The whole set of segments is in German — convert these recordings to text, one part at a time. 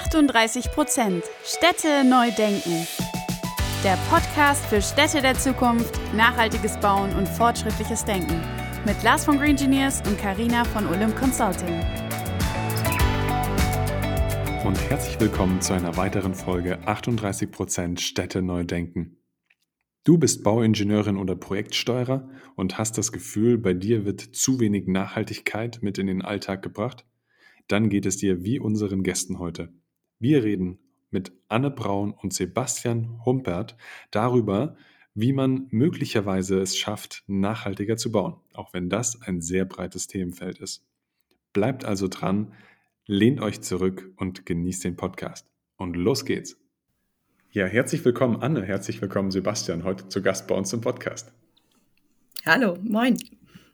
38 Prozent Städte neu denken. Der Podcast für Städte der Zukunft, nachhaltiges Bauen und fortschrittliches Denken. Mit Lars von Green Engineers und Karina von Olymp Consulting. Und herzlich willkommen zu einer weiteren Folge 38 Prozent Städte neu denken. Du bist Bauingenieurin oder Projektsteuerer und hast das Gefühl, bei dir wird zu wenig Nachhaltigkeit mit in den Alltag gebracht? Dann geht es dir wie unseren Gästen heute. Wir reden mit Anne Braun und Sebastian Humpert darüber, wie man möglicherweise es schafft, nachhaltiger zu bauen, auch wenn das ein sehr breites Themenfeld ist. Bleibt also dran, lehnt euch zurück und genießt den Podcast. Und los geht's. Ja, herzlich willkommen Anne, herzlich willkommen Sebastian, heute zu Gast bei uns im Podcast. Hallo, moin.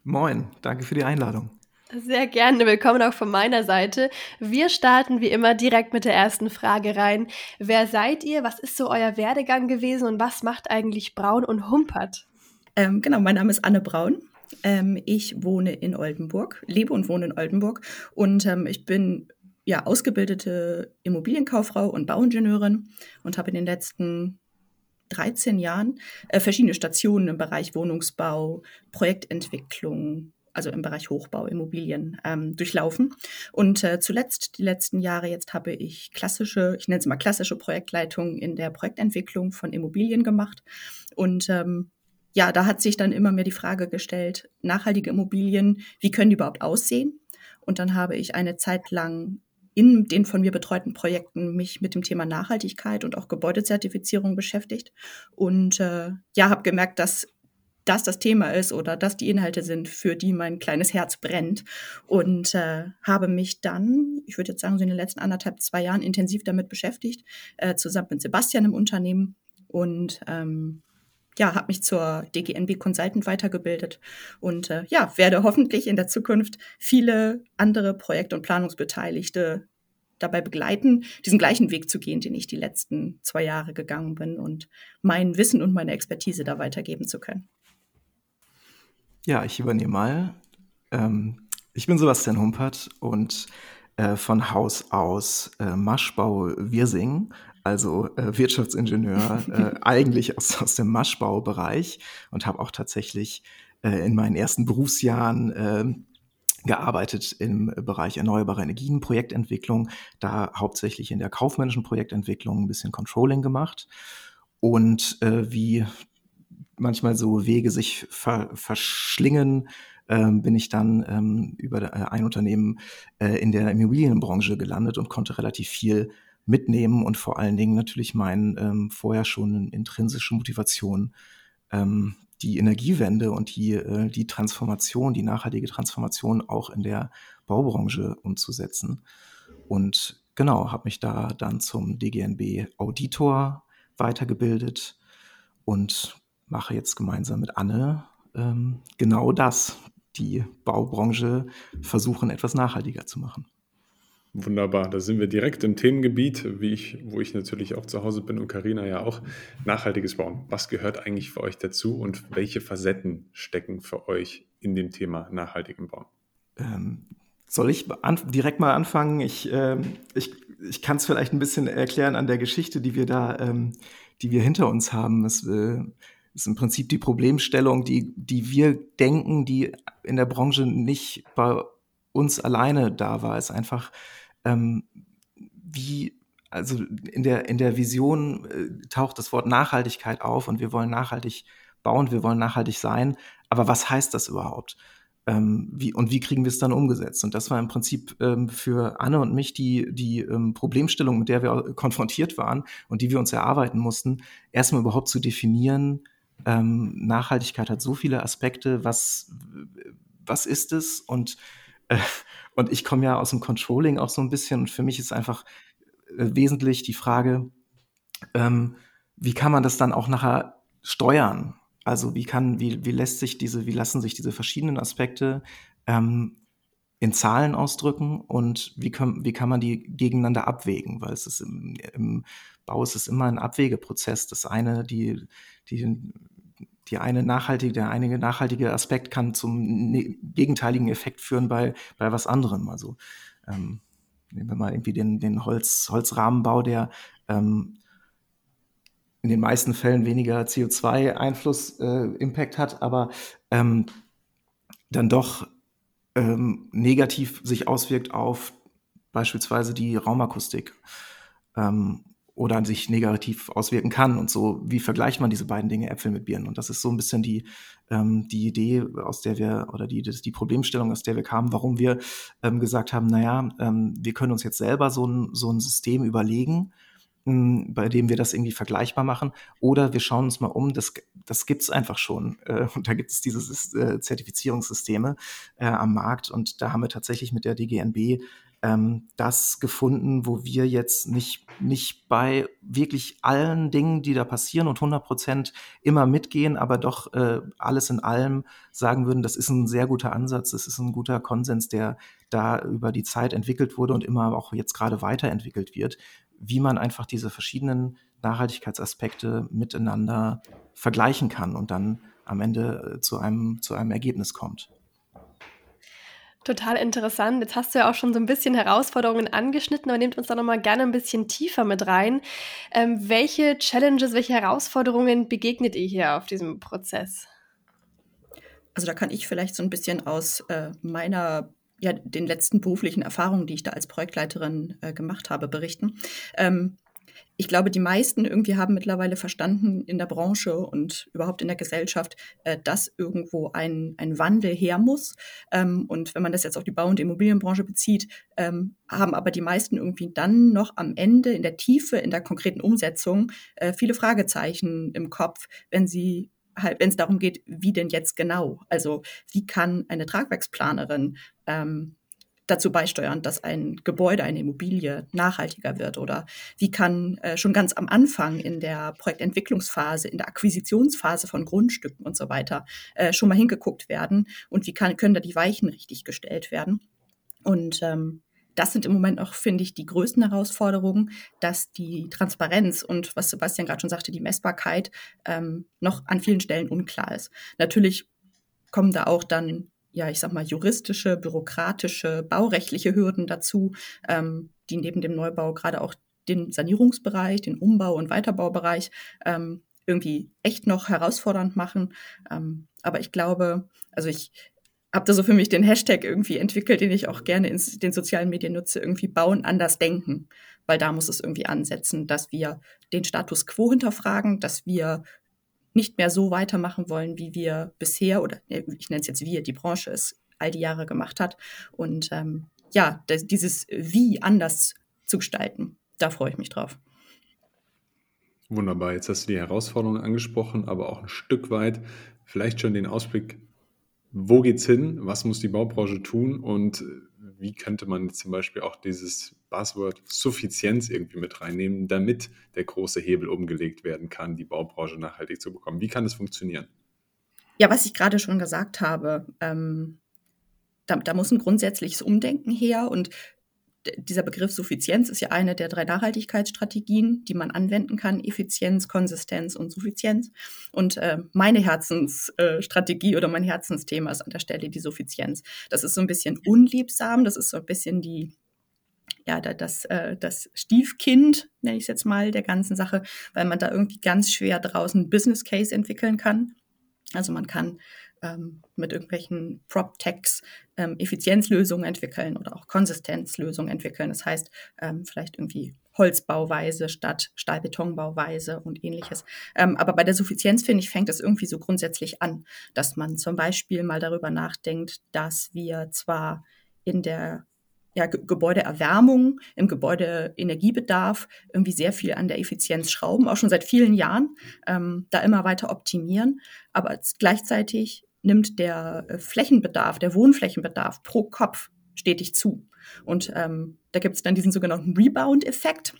Moin, danke für die Einladung. Sehr gerne, willkommen auch von meiner Seite. Wir starten wie immer direkt mit der ersten Frage rein. Wer seid ihr? Was ist so euer Werdegang gewesen und was macht eigentlich Braun und Humpert? Ähm, genau, mein Name ist Anne Braun. Ähm, ich wohne in Oldenburg, lebe und wohne in Oldenburg und ähm, ich bin ja ausgebildete Immobilienkauffrau und Bauingenieurin und habe in den letzten 13 Jahren äh, verschiedene Stationen im Bereich Wohnungsbau, Projektentwicklung, also im Bereich Hochbau, Immobilien ähm, durchlaufen. Und äh, zuletzt, die letzten Jahre, jetzt habe ich klassische, ich nenne es mal klassische Projektleitung in der Projektentwicklung von Immobilien gemacht. Und ähm, ja, da hat sich dann immer mehr die Frage gestellt, nachhaltige Immobilien, wie können die überhaupt aussehen? Und dann habe ich eine Zeit lang in den von mir betreuten Projekten mich mit dem Thema Nachhaltigkeit und auch Gebäudezertifizierung beschäftigt und äh, ja, habe gemerkt, dass das das Thema ist oder dass die Inhalte sind, für die mein kleines Herz brennt. Und äh, habe mich dann, ich würde jetzt sagen, so in den letzten anderthalb, zwei Jahren intensiv damit beschäftigt, äh, zusammen mit Sebastian im Unternehmen. Und ähm, ja, habe mich zur DGNB Consultant weitergebildet und äh, ja, werde hoffentlich in der Zukunft viele andere Projekt- und Planungsbeteiligte dabei begleiten, diesen gleichen Weg zu gehen, den ich die letzten zwei Jahre gegangen bin und mein Wissen und meine Expertise da weitergeben zu können. Ja, ich übernehme mal. Ähm, ich bin Sebastian Humpert und äh, von Haus aus äh, Maschbau Wirsing, also äh, Wirtschaftsingenieur, äh, eigentlich aus, aus dem Maschbaubereich und habe auch tatsächlich äh, in meinen ersten Berufsjahren ähm, gearbeitet im Bereich erneuerbare Energien, Projektentwicklung, da hauptsächlich in der kaufmännischen Projektentwicklung ein bisschen Controlling gemacht. Und äh, wie manchmal so Wege sich ver verschlingen, ähm, bin ich dann ähm, über äh, ein Unternehmen äh, in der Immobilienbranche gelandet und konnte relativ viel mitnehmen und vor allen Dingen natürlich meine ähm, vorher schon intrinsische Motivation, ähm, die Energiewende und die, äh, die Transformation, die nachhaltige Transformation auch in der Baubranche umzusetzen. Und genau, habe mich da dann zum DGNB Auditor weitergebildet und mache jetzt gemeinsam mit Anne ähm, genau das, die Baubranche versuchen, etwas nachhaltiger zu machen. Wunderbar, da sind wir direkt im Themengebiet, wie ich, wo ich natürlich auch zu Hause bin und Karina ja auch. Nachhaltiges Bauen. Was gehört eigentlich für euch dazu und welche Facetten stecken für euch in dem Thema nachhaltigem Bauen? Ähm, soll ich direkt mal anfangen? Ich, äh, ich, ich kann es vielleicht ein bisschen erklären an der Geschichte, die wir da, ähm, die wir hinter uns haben. Es, äh, ist im Prinzip die Problemstellung, die, die wir denken, die in der Branche nicht bei uns alleine da war. Ist einfach, ähm, wie, also in der, in der Vision äh, taucht das Wort Nachhaltigkeit auf und wir wollen nachhaltig bauen, wir wollen nachhaltig sein. Aber was heißt das überhaupt? Ähm, wie, und wie kriegen wir es dann umgesetzt? Und das war im Prinzip ähm, für Anne und mich die, die ähm, Problemstellung, mit der wir konfrontiert waren und die wir uns erarbeiten mussten, erstmal überhaupt zu definieren, ähm, Nachhaltigkeit hat so viele Aspekte. Was, was ist es? Und, äh, und ich komme ja aus dem Controlling auch so ein bisschen. Und für mich ist einfach äh, wesentlich die Frage, ähm, wie kann man das dann auch nachher steuern? Also wie kann, wie, wie lässt sich diese, wie lassen sich diese verschiedenen Aspekte ähm, in Zahlen ausdrücken und wie kann, wie kann man die gegeneinander abwägen? Weil es ist im, im Bau ist es immer ein Abwägeprozess. Das eine, die, die, die eine nachhaltige, der einige nachhaltige Aspekt kann zum ne, gegenteiligen Effekt führen bei, bei was anderem. Also ähm, nehmen wir mal irgendwie den, den Holz, Holzrahmenbau, der ähm, in den meisten Fällen weniger CO2-Einfluss, äh, hat, aber ähm, dann doch ähm, negativ sich auswirkt auf beispielsweise die Raumakustik ähm, oder sich negativ auswirken kann. Und so, wie vergleicht man diese beiden Dinge, Äpfel mit Birnen? Und das ist so ein bisschen die, ähm, die Idee, aus der wir, oder die, die Problemstellung, aus der wir kamen, warum wir ähm, gesagt haben, naja, ähm, wir können uns jetzt selber so ein, so ein System überlegen, bei dem wir das irgendwie vergleichbar machen. Oder wir schauen uns mal um, das, das gibt es einfach schon. Äh, und da gibt es diese äh, Zertifizierungssysteme äh, am Markt. Und da haben wir tatsächlich mit der DGNB ähm, das gefunden, wo wir jetzt nicht, nicht bei wirklich allen Dingen, die da passieren und 100 Prozent immer mitgehen, aber doch äh, alles in allem sagen würden, das ist ein sehr guter Ansatz, das ist ein guter Konsens, der da über die Zeit entwickelt wurde und immer auch jetzt gerade weiterentwickelt wird, wie man einfach diese verschiedenen Nachhaltigkeitsaspekte miteinander vergleichen kann und dann am Ende äh, zu einem, zu einem Ergebnis kommt. Total interessant. Jetzt hast du ja auch schon so ein bisschen Herausforderungen angeschnitten, aber nehmt uns da nochmal gerne ein bisschen tiefer mit rein. Ähm, welche Challenges, welche Herausforderungen begegnet ihr hier auf diesem Prozess? Also da kann ich vielleicht so ein bisschen aus äh, meiner ja, den letzten beruflichen Erfahrungen, die ich da als Projektleiterin äh, gemacht habe, berichten. Ähm, ich glaube, die meisten irgendwie haben mittlerweile verstanden in der Branche und überhaupt in der Gesellschaft, äh, dass irgendwo ein, ein Wandel her muss. Ähm, und wenn man das jetzt auf die Bau- und Immobilienbranche bezieht, ähm, haben aber die meisten irgendwie dann noch am Ende in der Tiefe, in der konkreten Umsetzung äh, viele Fragezeichen im Kopf, wenn sie halt, wenn es darum geht, wie denn jetzt genau? Also wie kann eine Tragwerksplanerin ähm, dazu beisteuern, dass ein Gebäude, eine Immobilie nachhaltiger wird? Oder wie kann äh, schon ganz am Anfang in der Projektentwicklungsphase, in der Akquisitionsphase von Grundstücken und so weiter äh, schon mal hingeguckt werden? Und wie kann, können da die Weichen richtig gestellt werden? Und ähm, das sind im Moment auch, finde ich, die größten Herausforderungen, dass die Transparenz und was Sebastian gerade schon sagte, die Messbarkeit ähm, noch an vielen Stellen unklar ist. Natürlich kommen da auch dann ja, ich sag mal, juristische, bürokratische, baurechtliche Hürden dazu, ähm, die neben dem Neubau gerade auch den Sanierungsbereich, den Umbau- und Weiterbaubereich ähm, irgendwie echt noch herausfordernd machen. Ähm, aber ich glaube, also ich habe da so für mich den Hashtag irgendwie entwickelt, den ich auch gerne in den sozialen Medien nutze, irgendwie bauen, anders denken. Weil da muss es irgendwie ansetzen, dass wir den Status quo hinterfragen, dass wir nicht mehr so weitermachen wollen, wie wir bisher, oder ich nenne es jetzt wir, die Branche es all die Jahre gemacht hat. Und ähm, ja, das, dieses Wie anders zu gestalten, da freue ich mich drauf. Wunderbar, jetzt hast du die Herausforderungen angesprochen, aber auch ein Stück weit vielleicht schon den Ausblick, wo geht's hin, was muss die Baubranche tun und wie könnte man zum Beispiel auch dieses Buzzword Suffizienz irgendwie mit reinnehmen, damit der große Hebel umgelegt werden kann, die Baubranche nachhaltig zu bekommen? Wie kann das funktionieren? Ja, was ich gerade schon gesagt habe, ähm, da, da, muss ein grundsätzliches Umdenken her und dieser Begriff Suffizienz ist ja eine der drei Nachhaltigkeitsstrategien, die man anwenden kann. Effizienz, Konsistenz und Suffizienz. Und äh, meine Herzensstrategie äh, oder mein Herzensthema ist an der Stelle die Suffizienz. Das ist so ein bisschen unliebsam, das ist so ein bisschen die, ja, das, äh, das Stiefkind, nenne ich es jetzt mal, der ganzen Sache, weil man da irgendwie ganz schwer draußen Business Case entwickeln kann. Also man kann ähm, mit irgendwelchen Prop-Techs ähm, Effizienzlösungen entwickeln oder auch Konsistenzlösungen entwickeln. Das heißt, ähm, vielleicht irgendwie Holzbauweise statt Stahlbetonbauweise und ähnliches. Ähm, aber bei der Suffizienz, finde ich, fängt es irgendwie so grundsätzlich an, dass man zum Beispiel mal darüber nachdenkt, dass wir zwar in der ja, Gebäudeerwärmung, im Gebäudeenergiebedarf irgendwie sehr viel an der Effizienz schrauben, auch schon seit vielen Jahren, ähm, da immer weiter optimieren. Aber gleichzeitig nimmt der äh, Flächenbedarf, der Wohnflächenbedarf pro Kopf stetig zu. Und ähm, da gibt es dann diesen sogenannten Rebound-Effekt.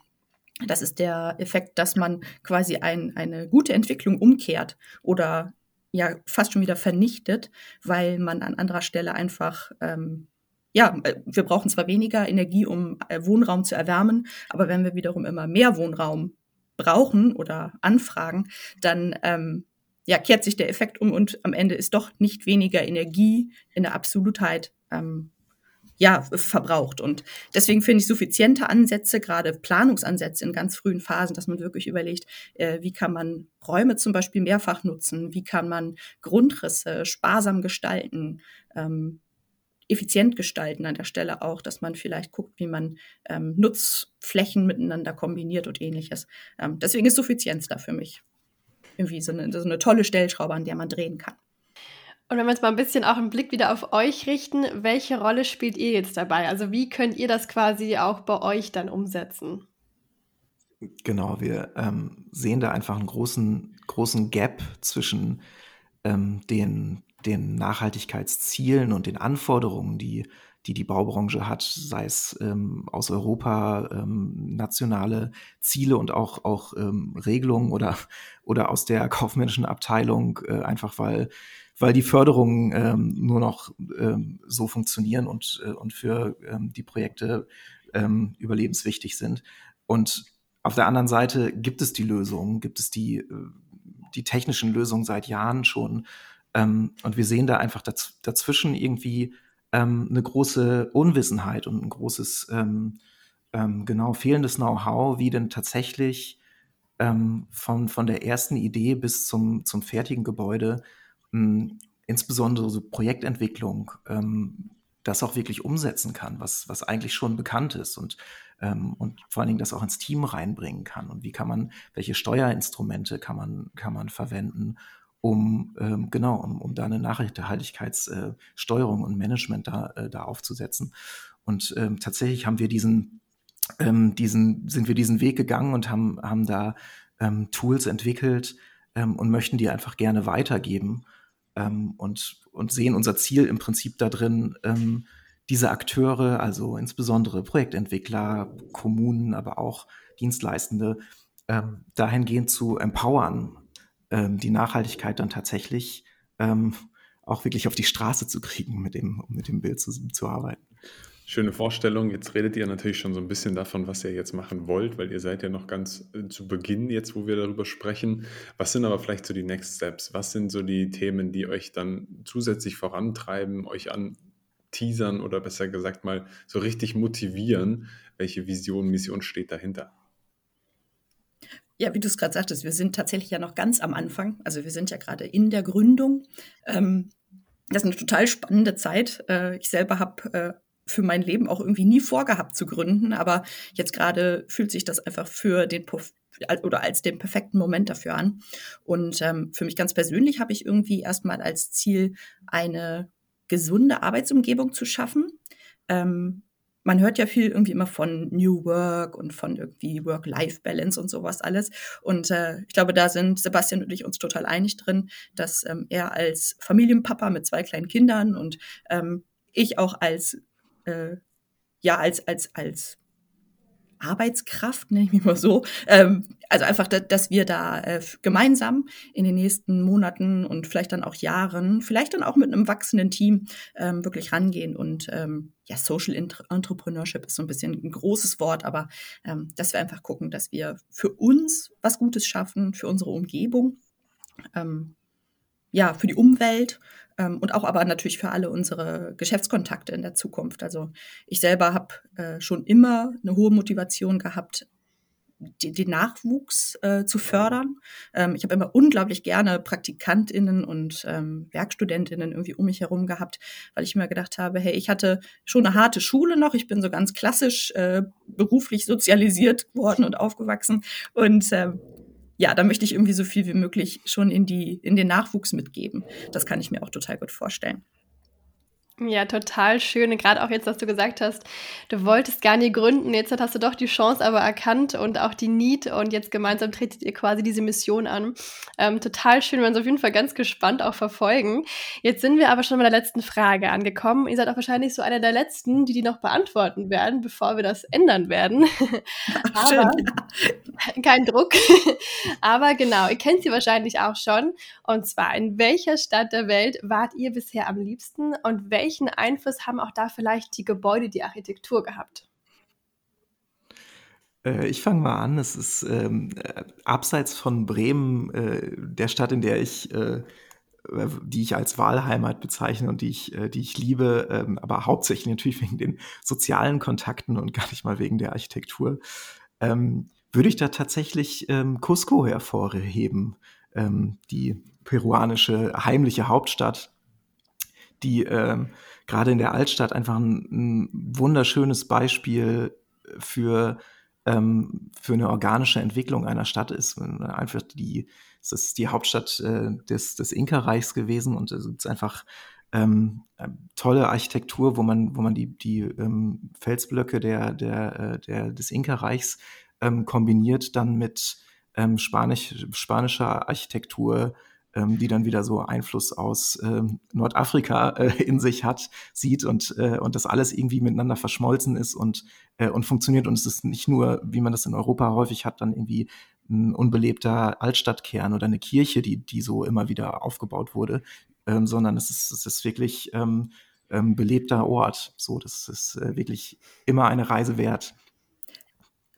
Das ist der Effekt, dass man quasi ein, eine gute Entwicklung umkehrt oder ja fast schon wieder vernichtet, weil man an anderer Stelle einfach ähm, ja, äh, wir brauchen zwar weniger Energie, um äh, Wohnraum zu erwärmen, aber wenn wir wiederum immer mehr Wohnraum brauchen oder anfragen, dann ähm, ja, kehrt sich der Effekt um und am Ende ist doch nicht weniger Energie in der Absolutheit ähm, ja, verbraucht. Und deswegen finde ich suffiziente Ansätze, gerade Planungsansätze in ganz frühen Phasen, dass man wirklich überlegt, äh, wie kann man Räume zum Beispiel mehrfach nutzen, wie kann man Grundrisse sparsam gestalten, ähm, effizient gestalten an der Stelle auch, dass man vielleicht guckt, wie man ähm, Nutzflächen miteinander kombiniert und ähnliches. Ähm, deswegen ist Suffizienz da für mich irgendwie so eine, so eine tolle Stellschraube, an der man drehen kann. Und wenn wir jetzt mal ein bisschen auch einen Blick wieder auf euch richten, welche Rolle spielt ihr jetzt dabei? Also wie könnt ihr das quasi auch bei euch dann umsetzen? Genau, wir ähm, sehen da einfach einen großen, großen Gap zwischen ähm, den, den Nachhaltigkeitszielen und den Anforderungen, die die, die Baubranche hat, sei es ähm, aus Europa ähm, nationale Ziele und auch, auch ähm, Regelungen oder, oder aus der kaufmännischen Abteilung, äh, einfach weil weil die Förderungen ähm, nur noch ähm, so funktionieren und, äh, und für ähm, die Projekte ähm, überlebenswichtig sind. Und auf der anderen Seite gibt es die Lösungen, gibt es die, äh, die technischen Lösungen seit Jahren schon. Ähm, und wir sehen da einfach daz dazwischen irgendwie ähm, eine große Unwissenheit und ein großes, ähm, ähm, genau, fehlendes Know-how, wie denn tatsächlich ähm, von, von der ersten Idee bis zum, zum fertigen Gebäude mh, insbesondere so Projektentwicklung ähm, das auch wirklich umsetzen kann, was, was eigentlich schon bekannt ist und, ähm, und vor allen Dingen das auch ins Team reinbringen kann. Und wie kann man, welche Steuerinstrumente kann man, kann man verwenden, um ähm, genau, um, um da eine Nachhaltigkeitssteuerung äh, und Management da, äh, da aufzusetzen. Und ähm, tatsächlich haben wir diesen, ähm, diesen, sind wir diesen Weg gegangen und haben, haben da ähm, Tools entwickelt ähm, und möchten die einfach gerne weitergeben ähm, und, und sehen unser Ziel im Prinzip da drin, ähm, diese Akteure, also insbesondere Projektentwickler, Kommunen, aber auch Dienstleistende, ähm, dahingehend zu empowern, ähm, die Nachhaltigkeit dann tatsächlich ähm, auch wirklich auf die Straße zu kriegen, mit dem, um mit dem Bild zu, zu arbeiten. Schöne Vorstellung. Jetzt redet ihr natürlich schon so ein bisschen davon, was ihr jetzt machen wollt, weil ihr seid ja noch ganz äh, zu Beginn jetzt, wo wir darüber sprechen. Was sind aber vielleicht so die Next Steps? Was sind so die Themen, die euch dann zusätzlich vorantreiben, euch an teasern oder besser gesagt mal so richtig motivieren? Welche Vision, Mission steht dahinter? Ja, wie du es gerade sagtest, wir sind tatsächlich ja noch ganz am Anfang. Also wir sind ja gerade in der Gründung. Ähm, das ist eine total spannende Zeit. Äh, ich selber habe äh, für mein Leben auch irgendwie nie vorgehabt zu gründen, aber jetzt gerade fühlt sich das einfach für den oder als den perfekten Moment dafür an. Und ähm, für mich ganz persönlich habe ich irgendwie erstmal als Ziel, eine gesunde Arbeitsumgebung zu schaffen. Ähm, man hört ja viel irgendwie immer von New Work und von irgendwie Work-Life-Balance und sowas alles. Und äh, ich glaube, da sind Sebastian und ich uns total einig drin, dass ähm, er als Familienpapa mit zwei kleinen Kindern und ähm, ich auch als äh, ja, als, als, als Arbeitskraft, nenne ich mich mal so. Ähm, also einfach, dass wir da äh, gemeinsam in den nächsten Monaten und vielleicht dann auch Jahren, vielleicht dann auch mit einem wachsenden Team ähm, wirklich rangehen. Und ähm, ja, Social Entrepreneurship ist so ein bisschen ein großes Wort, aber ähm, dass wir einfach gucken, dass wir für uns was Gutes schaffen, für unsere Umgebung, ähm, ja, für die Umwelt ähm, und auch aber natürlich für alle unsere Geschäftskontakte in der Zukunft. Also ich selber habe äh, schon immer eine hohe Motivation gehabt, die, den Nachwuchs äh, zu fördern. Ähm, ich habe immer unglaublich gerne PraktikantInnen und ähm, WerkstudentInnen irgendwie um mich herum gehabt, weil ich mir gedacht habe, hey, ich hatte schon eine harte Schule noch, ich bin so ganz klassisch äh, beruflich sozialisiert worden und aufgewachsen und äh, ja, da möchte ich irgendwie so viel wie möglich schon in die, in den Nachwuchs mitgeben. Das kann ich mir auch total gut vorstellen. Ja, total schön. Gerade auch jetzt, dass du gesagt hast, du wolltest gar nicht gründen. Jetzt hast du doch die Chance aber erkannt und auch die Need und jetzt gemeinsam tretet ihr quasi diese Mission an. Ähm, total schön. Wir werden uns auf jeden Fall ganz gespannt auch verfolgen. Jetzt sind wir aber schon bei der letzten Frage angekommen. Ihr seid auch wahrscheinlich so einer der letzten, die die noch beantworten werden, bevor wir das ändern werden. aber kein Druck. aber genau, ihr kennt sie wahrscheinlich auch schon. Und zwar, in welcher Stadt der Welt wart ihr bisher am liebsten und welche welchen Einfluss haben auch da vielleicht die Gebäude, die Architektur gehabt? Äh, ich fange mal an. Es ist ähm, abseits von Bremen, äh, der Stadt, in der ich äh, äh, die ich als Wahlheimat bezeichne und die ich, äh, die ich liebe, ähm, aber hauptsächlich natürlich wegen den sozialen Kontakten und gar nicht mal wegen der Architektur, ähm, würde ich da tatsächlich ähm, Cusco hervorheben, ähm, die peruanische heimliche Hauptstadt, die ähm, gerade in der Altstadt einfach ein, ein wunderschönes Beispiel für ähm, für eine organische Entwicklung einer Stadt ist. Einfach die, es ist die Hauptstadt äh, des, des Inka-Reichs gewesen und es ist einfach ähm, tolle Architektur, wo man, wo man die, die ähm, Felsblöcke der, der, äh, der, des Inka-Reichs ähm, kombiniert dann mit ähm, Spanisch, spanischer Architektur, ähm, die dann wieder so Einfluss aus ähm, Nordafrika äh, in sich hat, sieht und, äh, und das alles irgendwie miteinander verschmolzen ist und, äh, und funktioniert. Und es ist nicht nur, wie man das in Europa häufig hat, dann irgendwie ein unbelebter Altstadtkern oder eine Kirche, die, die so immer wieder aufgebaut wurde, ähm, sondern es ist, es ist wirklich ähm, ähm, belebter Ort. So, das ist äh, wirklich immer eine Reise wert.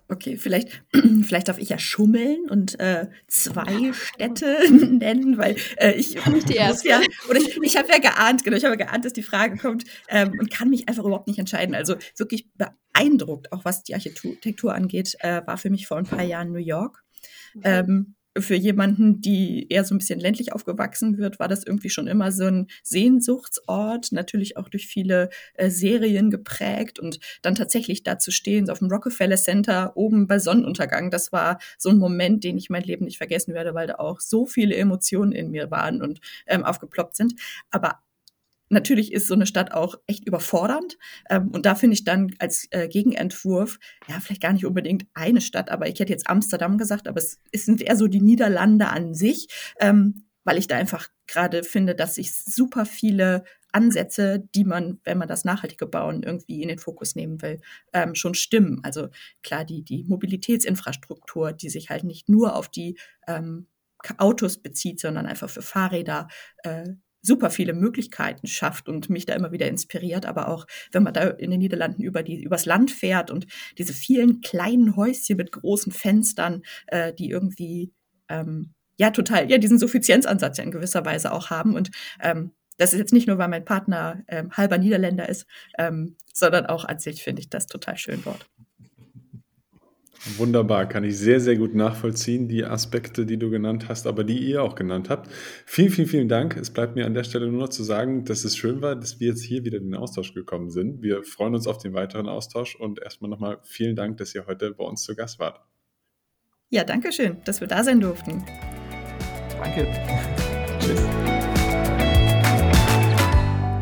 Okay, vielleicht, vielleicht darf ich ja schummeln und äh, zwei Städte nennen, weil äh, ich nicht die erste. ja oder ich, ich habe ja geahnt, genau, ich habe ja geahnt, dass die Frage kommt ähm, und kann mich einfach überhaupt nicht entscheiden. Also wirklich beeindruckt, auch was die Architektur angeht, äh, war für mich vor ein paar Jahren New York. Ähm, für jemanden, die eher so ein bisschen ländlich aufgewachsen wird, war das irgendwie schon immer so ein Sehnsuchtsort, natürlich auch durch viele äh, Serien geprägt und dann tatsächlich da zu stehen, so auf dem Rockefeller Center oben bei Sonnenuntergang, das war so ein Moment, den ich mein Leben nicht vergessen werde, weil da auch so viele Emotionen in mir waren und ähm, aufgeploppt sind. Aber natürlich ist so eine Stadt auch echt überfordernd. Ähm, und da finde ich dann als äh, Gegenentwurf, ja, vielleicht gar nicht unbedingt eine Stadt, aber ich hätte jetzt Amsterdam gesagt, aber es, es sind eher so die Niederlande an sich, ähm, weil ich da einfach gerade finde, dass sich super viele Ansätze, die man, wenn man das nachhaltige Bauen irgendwie in den Fokus nehmen will, ähm, schon stimmen. Also klar, die, die Mobilitätsinfrastruktur, die sich halt nicht nur auf die ähm, Autos bezieht, sondern einfach für Fahrräder, äh, super viele Möglichkeiten schafft und mich da immer wieder inspiriert. Aber auch, wenn man da in den Niederlanden über die, übers Land fährt und diese vielen kleinen Häuschen mit großen Fenstern, äh, die irgendwie, ähm, ja, total, ja, diesen Suffizienzansatz ja in gewisser Weise auch haben. Und ähm, das ist jetzt nicht nur, weil mein Partner ähm, halber Niederländer ist, ähm, sondern auch an sich finde ich das total schön dort. Wunderbar, kann ich sehr, sehr gut nachvollziehen, die Aspekte, die du genannt hast, aber die ihr auch genannt habt. Vielen, vielen, vielen Dank. Es bleibt mir an der Stelle nur noch zu sagen, dass es schön war, dass wir jetzt hier wieder in den Austausch gekommen sind. Wir freuen uns auf den weiteren Austausch und erstmal nochmal vielen Dank, dass ihr heute bei uns zu Gast wart. Ja, danke schön, dass wir da sein durften. Danke. Tschüss.